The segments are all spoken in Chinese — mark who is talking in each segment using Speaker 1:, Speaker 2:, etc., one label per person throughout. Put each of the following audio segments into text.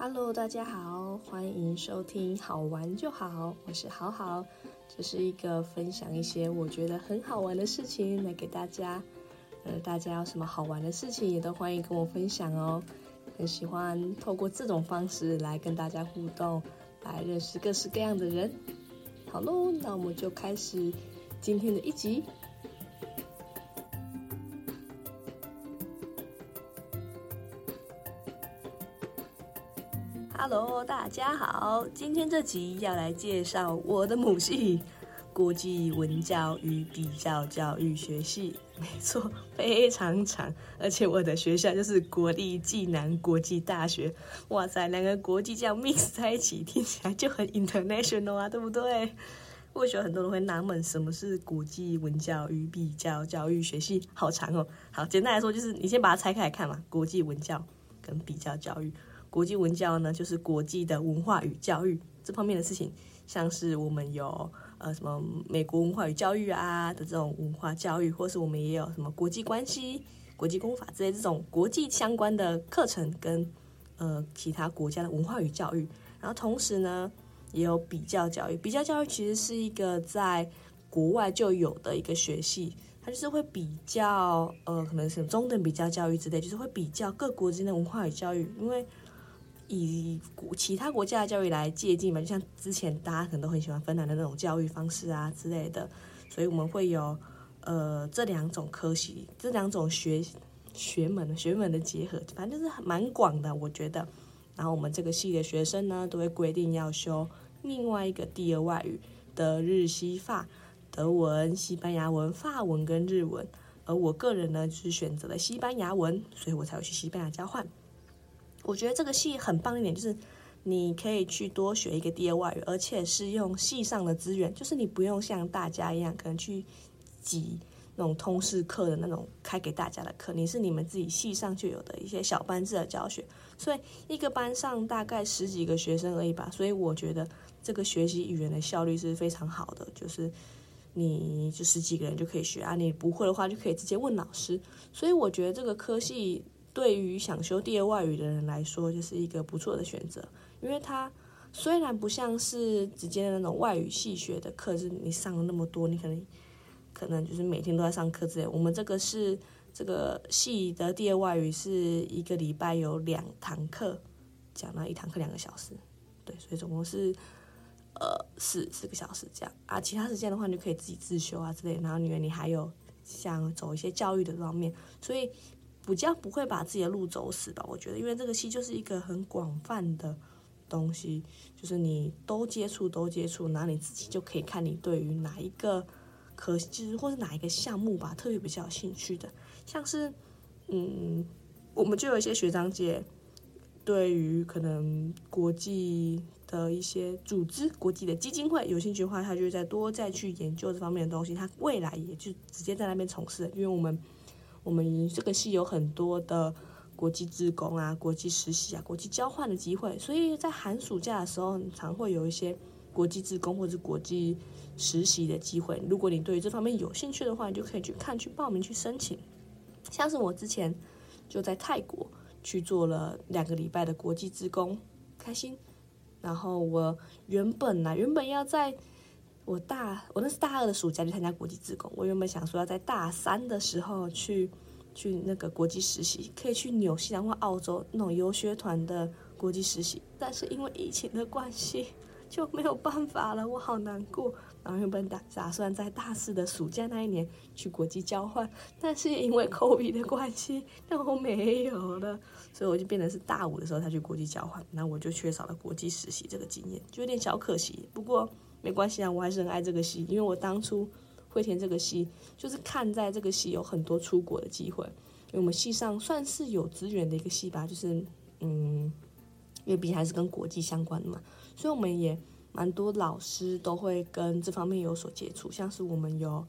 Speaker 1: Hello，大家好，欢迎收听好玩就好，我是好好，这是一个分享一些我觉得很好玩的事情来给大家。呃，大家有什么好玩的事情也都欢迎跟我分享哦。很喜欢透过这种方式来跟大家互动，来认识各式各样的人。好喽，那我们就开始今天的一集。Hello，大家好，今天这集要来介绍我的母系——国际文教与比较教育学系。没错，非常长，而且我的学校就是国立暨南国际大学。哇塞，两个国际教 mix 在一起，听起来就很 international 啊，对不对？或许很多人会纳闷，什么是国际文教与比较教育学系？好长哦。好，简单来说，就是你先把它拆开来看嘛，国际文教跟比较教育。国际文教呢，就是国际的文化与教育这方面的事情，像是我们有呃什么美国文化与教育啊的这种文化教育，或是我们也有什么国际关系、国际公法之类这种国际相关的课程，跟呃其他国家的文化与教育。然后同时呢，也有比较教育。比较教育其实是一个在国外就有的一个学系，它就是会比较呃可能是中等比较教育之类，就是会比较各国之间的文化与教育，因为。以其他国家的教育来借鉴嘛，就像之前大家可能都很喜欢芬兰的那种教育方式啊之类的，所以我们会有呃这两种科系，这两种学学门学门的结合，反正就是蛮广的，我觉得。然后我们这个系的学生呢，都会规定要修另外一个第二外语的日西法、德文、西班牙文、法文跟日文，而我个人呢是选择了西班牙文，所以我才会去西班牙交换。我觉得这个系很棒一点，就是你可以去多学一个第二外语，而且是用系上的资源，就是你不用像大家一样可能去挤那种通识课的那种开给大家的课，你是你们自己系上就有的一些小班制的教学，所以一个班上大概十几个学生而已吧，所以我觉得这个学习语言的效率是非常好的，就是你就十几个人就可以学啊，你不会的话就可以直接问老师，所以我觉得这个科系。对于想修第二外语的人来说，就是一个不错的选择，因为它虽然不像是直接的那种外语系学的课，是你上了那么多，你可能可能就是每天都在上课之类。我们这个是这个系的第二外语，是一个礼拜有两堂课，讲了一堂课两个小时，对，所以总共是呃四四个小时这样啊。其他时间的话，你就可以自己自修啊之类。然后因为你还有想走一些教育的方面，所以。比较不会把自己的路走死吧？我觉得，因为这个戏就是一个很广泛的东西，就是你都接触，都接触，然后你自己就可以看你对于哪一个科，就是或是哪一个项目吧，特别比较有兴趣的。像是，嗯，我们就有一些学长姐，对于可能国际的一些组织、国际的基金会有兴趣的话，他就再多再去研究这方面的东西，他未来也就直接在那边从事，因为我们。我们这个系有很多的国际志工啊、国际实习啊、国际交换的机会，所以在寒暑假的时候，常会有一些国际志工或者是国际实习的机会。如果你对于这方面有兴趣的话，你就可以去看、去报名、去申请。像是我之前就在泰国去做了两个礼拜的国际志工，开心。然后我原本呢，原本要在我大我那是大二的暑假去参加国际自工，我原本想说要在大三的时候去去那个国际实习，可以去纽西兰或澳洲那种游学团的国际实习，但是因为疫情的关系就没有办法了，我好难过。然后原本打打算在大四的暑假那一年去国际交换，但是也因为 COVID 的关系，那我没有了，所以我就变成是大五的时候才去国际交换，那我就缺少了国际实习这个经验，就有点小可惜。不过。没关系啊，我还是很爱这个戏，因为我当初会填这个戏，就是看在这个戏有很多出国的机会，因为我们系上算是有资源的一个系吧，就是嗯，因为毕竟还是跟国际相关的嘛，所以我们也蛮多老师都会跟这方面有所接触，像是我们有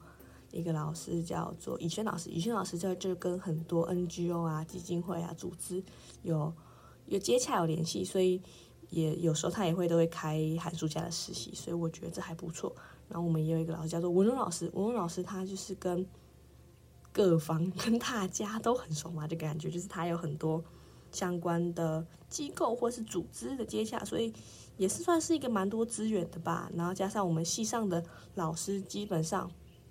Speaker 1: 一个老师叫做以轩老师，以轩老师在这跟很多 NGO 啊、基金会啊、组织有有接洽有联系，所以。也有时候他也会都会开寒暑假的实习，所以我觉得这还不错。然后我们也有一个老师叫做文荣老师，文荣老师他就是跟各方跟大家都很熟嘛，这个感觉就是他有很多相关的机构或是组织的接洽，所以也是算是一个蛮多资源的吧。然后加上我们系上的老师，基本上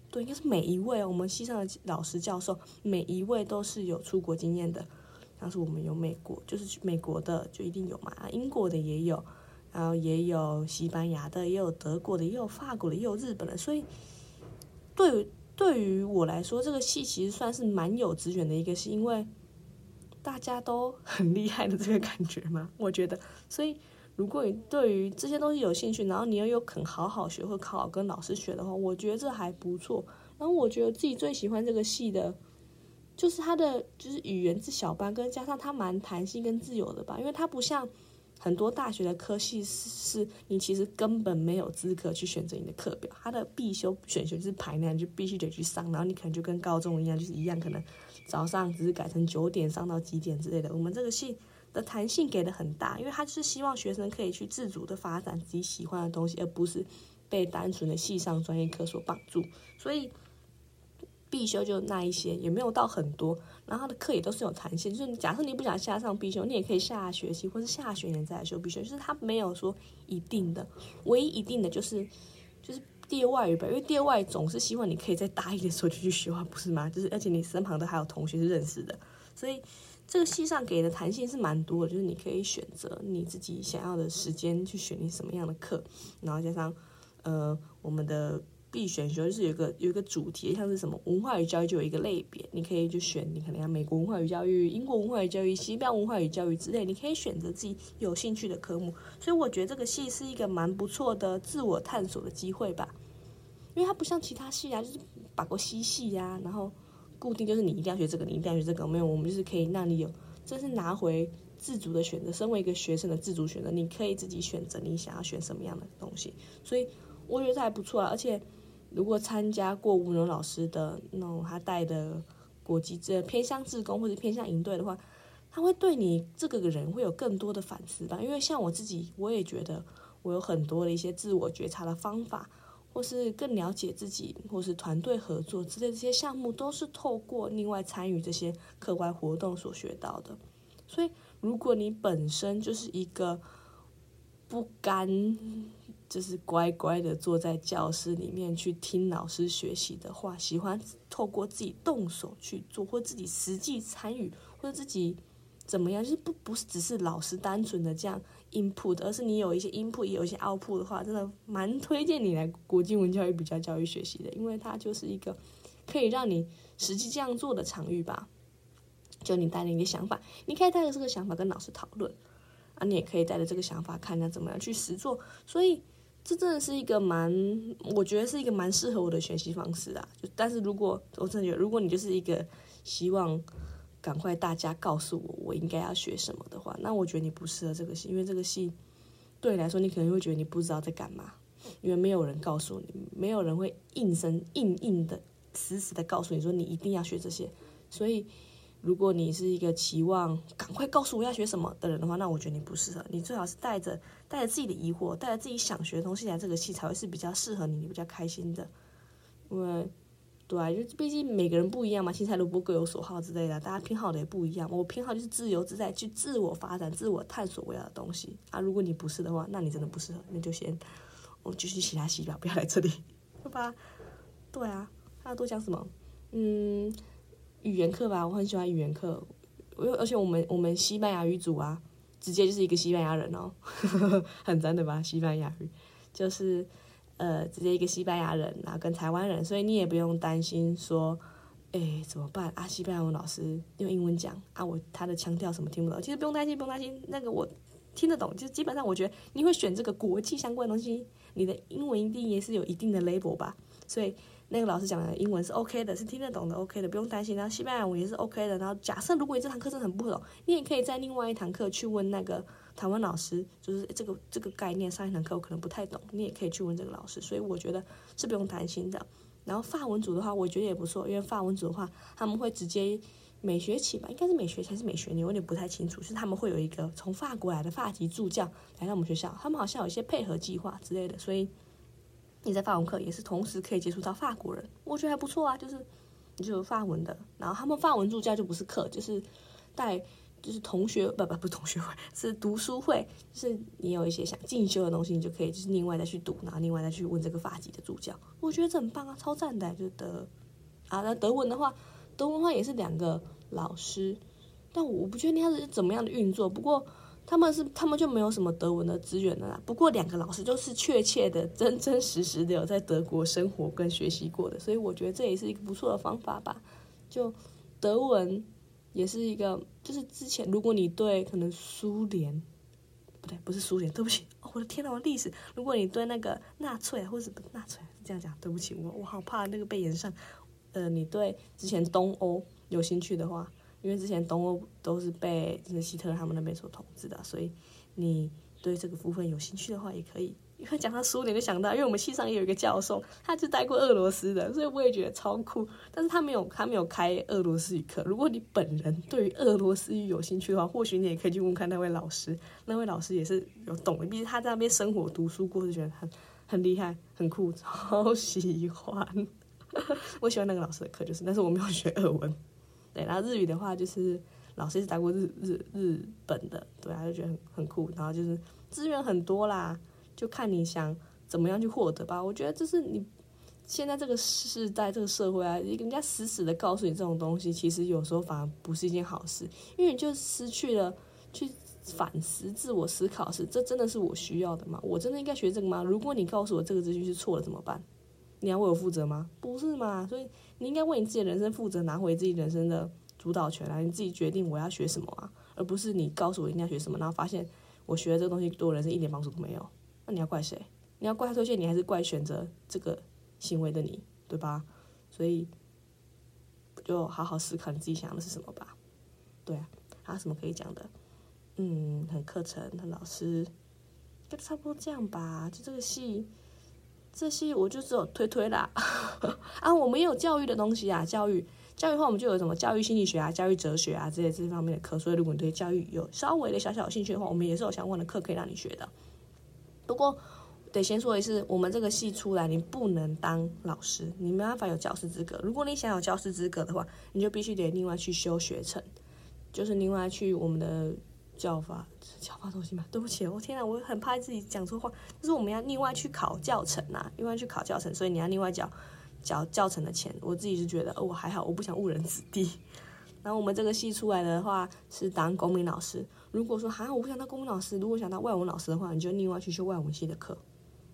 Speaker 1: 对，应该是每一位我们系上的老师教授，每一位都是有出国经验的。像是我们有美国，就是美国的就一定有嘛，英国的也有，然后也有西班牙的，也有德国的，也有法国的，也有日本的。所以对对于我来说，这个戏其实算是蛮有资源的一个戏，因为。大家都很厉害的这个感觉嘛？我觉得，所以如果你对于这些东西有兴趣，然后你又有肯好好学或考好跟老师学的话，我觉得这还不错。然后我觉得自己最喜欢这个戏的，就是它的就是语言是小班，跟加上它蛮弹性跟自由的吧，因为它不像。很多大学的科系是是你其实根本没有资格去选择你的课表，它的必修选修就是排那样，就必须得去上，然后你可能就跟高中一样，就是一样，可能早上只是改成九点上到几点之类的。我们这个系的弹性给的很大，因为它是希望学生可以去自主的发展自己喜欢的东西，而不是被单纯的系上专业课所绑住，所以。必修就那一些，也没有到很多，然后他的课也都是有弹性，就是假设你不想下上必修，你也可以下学期或是下学年再来修必修，就是他没有说一定的，唯一一定的就是就是第二外语吧，因为第二外语总是希望你可以在大一的时候就去学啊，不是吗？就是而且你身旁都还有同学是认识的，所以这个系上给的弹性是蛮多的，就是你可以选择你自己想要的时间去选你什么样的课，然后加上呃我们的。必选修就是有个有一个主题，像是什么文化与教育就有一个类别，你可以就选你可能要美国文化与教育、英国文化与教育、西班牙文化与教育之类，你可以选择自己有兴趣的科目。所以我觉得这个系是一个蛮不错的自我探索的机会吧，因为它不像其他系啊，就是把个西系呀，然后固定就是你一定要学这个，你一定要学这个，没有，我们就是可以让你有，这是拿回自主的选择。身为一个学生的自主选择，你可以自己选择你想要选什么样的东西，所以我觉得还不错啊，而且。如果参加过吴荣老师的那种他带的国际这偏向自工或者偏向营队的话，他会对你这个人会有更多的反思吧。因为像我自己，我也觉得我有很多的一些自我觉察的方法，或是更了解自己，或是团队合作之类这些项目，都是透过另外参与这些课外活动所学到的。所以，如果你本身就是一个不甘。就是乖乖的坐在教室里面去听老师学习的话，喜欢透过自己动手去做，或自己实际参与，或者自己怎么样，就是不不是只是老师单纯的这样 input，而是你有一些 input，也有一些 output 的话，真的蛮推荐你来国际文教育比较教育学习的，因为它就是一个可以让你实际这样做的场域吧。就你带着你的想法，你可以带着这个想法跟老师讨论，啊，你也可以带着这个想法看他怎么样去实做，所以。这真的是一个蛮，我觉得是一个蛮适合我的学习方式啊。就但是如果我真的觉得，如果你就是一个希望赶快大家告诉我我应该要学什么的话，那我觉得你不适合这个系，因为这个系对你来说，你可能会觉得你不知道在干嘛，因为没有人告诉你，没有人会硬生硬硬的死死的告诉你说你一定要学这些，所以。如果你是一个期望赶快告诉我要学什么的人的话，那我觉得你不适合。你最好是带着带着自己的疑惑，带着自己想学的东西来这个系，才会是比较适合你，你比较开心的。因为，对啊，就毕竟每个人不一样嘛，青菜萝卜各有所好之类的，大家偏好的也不一样。我偏好就是自由自在，去自我发展、自我探索我要的东西啊。如果你不是的话，那你真的不适合，那就先我继续其他系吧，不要来这里，对吧？对啊，还要多讲什么？嗯。语言课吧，我很喜欢语言课，我而且我们我们西班牙语组啊，直接就是一个西班牙人哦，很真的吧？西班牙语就是呃，直接一个西班牙人，然后跟台湾人，所以你也不用担心说，哎，怎么办啊？西班牙文老师用英文讲啊，我他的腔调什么听不懂，其实不用担心，不用担心，那个我听得懂，就基本上我觉得你会选这个国际相关的东西，你的英文一定也是有一定的 label 吧，所以。那个老师讲的英文是 OK 的，是听得懂的，OK 的，不用担心。然后西班牙文也是 OK 的。然后假设如果你这堂课真的很不懂，你也可以在另外一堂课去问那个台湾老师，就是这个这个概念上一堂课我可能不太懂，你也可以去问这个老师。所以我觉得是不用担心的。然后法文组的话，我觉得也不错，因为法文组的话他们会直接每学期吧，应该是每学期还是每学年，我有点不太清楚。是他们会有一个从法国来的法籍助教来到我们学校，他们好像有一些配合计划之类的，所以。你在法文课也是同时可以接触到法国人，我觉得还不错啊。就是你就有法文的，然后他们法文助教就不是课，就是带就是同学不不不是同学会是读书会，就是你有一些想进修的东西，你就可以就是另外再去读，然后另外再去问这个法籍的助教。我觉得这很棒啊，超赞的，就德啊。那德文的话，德文的话也是两个老师，但我不确定他是怎么样的运作。不过他们是他们就没有什么德文的资源的啦。不过两个老师都是确切的、真真实实的有在德国生活跟学习过的，所以我觉得这也是一个不错的方法吧。就德文。也是一个，就是之前如果你对可能苏联，不对，不是苏联，对不起，哦，我的天呐，我历史，如果你对那个纳粹或者不纳粹这样讲，对不起，我我好怕那个被延上，呃，你对之前东欧有兴趣的话，因为之前东欧都是被就是希特勒他们那边所统治的，所以你对这个部分有兴趣的话，也可以。因为讲到苏联就想到，因为我们系上也有一个教授，他就待过俄罗斯的，所以我也觉得超酷。但是他没有，他没有开俄罗斯语课。如果你本人对于俄罗斯语有兴趣的话，或许你也可以去问看那位老师。那位老师也是有懂的，毕竟他在那边生活读书过，就觉得很很厉害、很酷，超喜欢。我喜欢那个老师的课，就是，但是我没有学俄文。然后日语的话，就是老师是待过日日日本的，对啊，就觉得很很酷。然后就是资源很多啦。就看你想怎么样去获得吧。我觉得这是你现在这个时代、这个社会啊，人家死死的告诉你这种东西，其实有时候反而不是一件好事，因为你就失去了去反思、自我思考是这真的是我需要的吗？我真的应该学这个吗？如果你告诉我这个资讯是错了怎么办？你要为我负责吗？不是嘛？所以你应该为你自己的人生负责，拿回自己人生的主导权来，你自己决定我要学什么啊，而不是你告诉我应该学什么，然后发现我学的这个东西对我人生一点帮助都没有。那你要怪谁？你要怪推荐你，还是怪选择这个行为的你，对吧？所以就好好思考你自己想要的是什么吧。对啊，还有什么可以讲的？嗯，很课程，很老师，就差不多这样吧。就这个戏，这些我就只有推推啦。啊，我们也有教育的东西啊，教育教育的话，我们就有什么教育心理学啊、教育哲学啊这些这方面的课。所以如果你对教育有稍微的小小兴趣的话，我们也是有相关的课可以让你学的。不过，得先说一次，我们这个系出来，你不能当老师，你没办法有教师资格。如果你想有教师资格的话，你就必须得另外去修学程，就是另外去我们的教法教法中心嘛。对不起，我天啊，我很怕自己讲错话。就是我们要另外去考教程啊，另外去考教程，所以你要另外缴缴教程的钱。我自己是觉得，哦，我还好，我不想误人子弟。然后我们这个系出来的话，是当公民老师。如果说哈，我不想当公民老师，如果想当外文老师的话，你就另外去修外文系的课。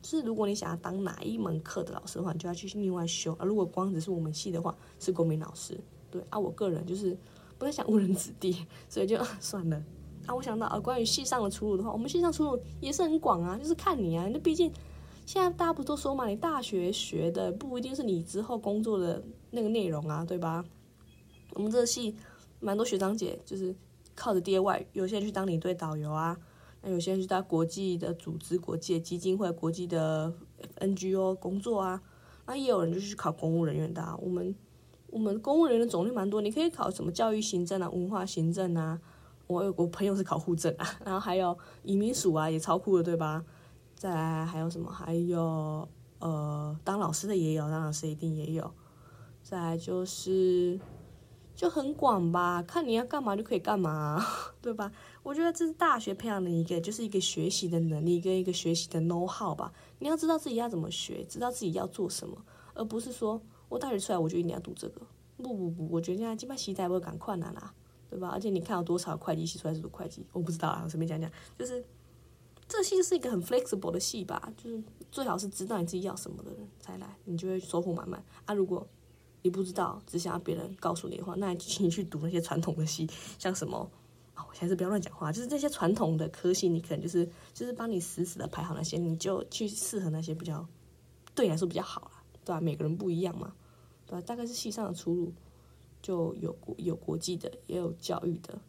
Speaker 1: 是如果你想要当哪一门课的老师的话，你就要去另外修。而如果光只是我们系的话，是公民老师。对啊，我个人就是不太想误人子弟，所以就算了。啊，我想到啊，关于系上的出路的话，我们系上出路也是很广啊，就是看你啊。那毕竟现在大家不都说嘛，你大学学的不一定是你之后工作的那个内容啊，对吧？我们这个系蛮多学长姐就是。靠着爹外，有些人去当领队导游啊，那有些人去当国际的组织、国际的基金会、国际的 NGO 工作啊，那也有人就是去考公务人员的。我们我们公务人员的种类蛮多，你可以考什么教育行政啊、文化行政啊。我有我朋友是考护政啊，然后还有移民署啊，也超酷的，对吧？再来还有什么？还有呃，当老师的也有，当老师一定也有。再来就是。就很广吧，看你要干嘛就可以干嘛，对吧？我觉得这是大学培养的一个，就是一个学习的能力跟一个学习的 know how 吧。你要知道自己要怎么学，知道自己要做什么，而不是说我大学出来我就一定要读这个。不不不，我觉得现在基本上习代不会赶快难啦，对吧？而且你看有多少会计系出来是读会计，我不知道啊，我随便讲讲，就是这系是一个很 flexible 的系吧，就是最好是知道你自己要什么的人才来，你就会收获满满啊。如果你不知道，只想要别人告诉你的话，那请你去读那些传统的戏，像什么啊，我还是不要乱讲话。就是这些传统的科系，你可能就是就是帮你死死的排好那些，你就去适合那些比较对你来说比较好啦，对吧？每个人不一样嘛，对吧？大概是系上的出路，就有国有国际的，也有教育的。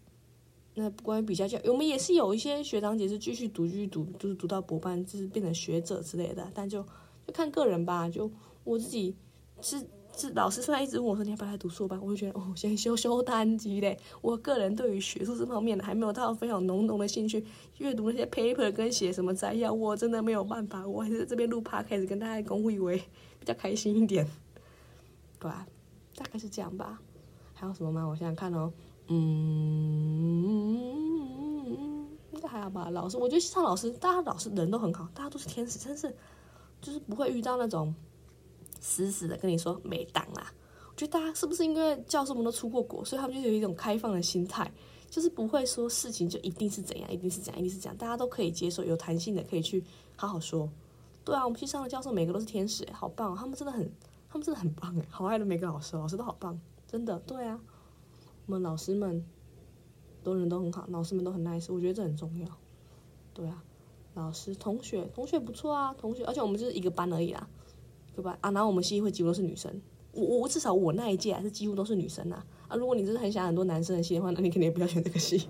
Speaker 1: 那关于比较教，我们也是有一些学长姐是继续读，继续读，就是读到博班，就是变成学者之类的。但就就看个人吧。就我自己是。是老师虽然一直问我说你要不要来读硕班，我就觉得哦，先修修单机嘞。我个人对于学术这方面的还没有到非常浓浓的兴趣，阅读那些 paper 跟写什么摘要，我真的没有办法。我还是这边录 podcast 跟大家公会为比较开心一点，对吧？大概是这样吧。还有什么吗？我想想看哦。嗯，应该还好吧。老师，我觉得上老师，大家老师人都很好，大家都是天使，真是就是不会遇到那种死死的跟你说没档啦。我觉得大家是不是因为教授们都出过国，所以他们就有一种开放的心态，就是不会说事情就一定是怎样，一定是怎样，一定是怎样，大家都可以接受，有弹性的可以去好好说。对啊，我们去上的教授每个都是天使，好棒，他们真的很，他们真的很棒哎，好爱的每个老师，老师都好棒，真的，对啊，我们老师们都人都很好，老师们都很 nice，我觉得这很重要。对啊，老师、同学、同学不错啊，同学，而且我们就是一个班而已啦，对吧？啊，然后我们系会几乎都是女生，我我至少我那一届还是几乎都是女生啊。啊，如果你真的很想很多男生的系的话，那你肯定也不要选这个系。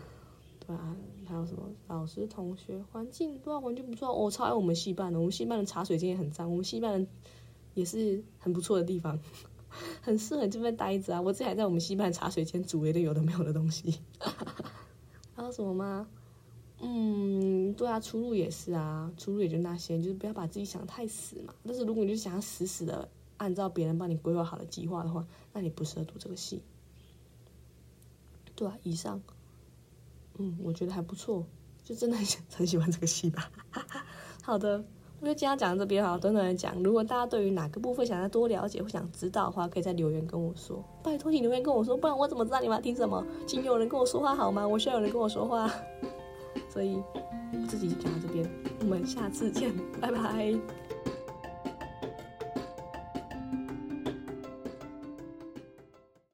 Speaker 1: 对啊。还有什么老师、同学、环境，对啊，环境不错。我超爱我们系办的，我们系办的茶水间也很脏，我们系办的也是很不错的地方，很适合这边待着啊。我自己还在我们戏班茶水间煮一堆有的没有的东西。还有什么吗？嗯，对啊，出路也是啊，出路也就那些，就是不要把自己想太死嘛。但是如果你就想要死死的按照别人帮你规划好的计划的话，那你不适合读这个戏。对啊，以上。嗯，我觉得还不错，就真的很 很喜欢这个戏吧。好的，我就今天讲到这边哈，短短的讲。如果大家对于哪个部分想要多了解或想知道的话，可以在留言跟我说。拜托你留言跟我说，不然我怎么知道你们要听什么？请有人跟我说话好吗？我需要有人跟我说话。所以我自己讲到这边，我们下次见，拜拜。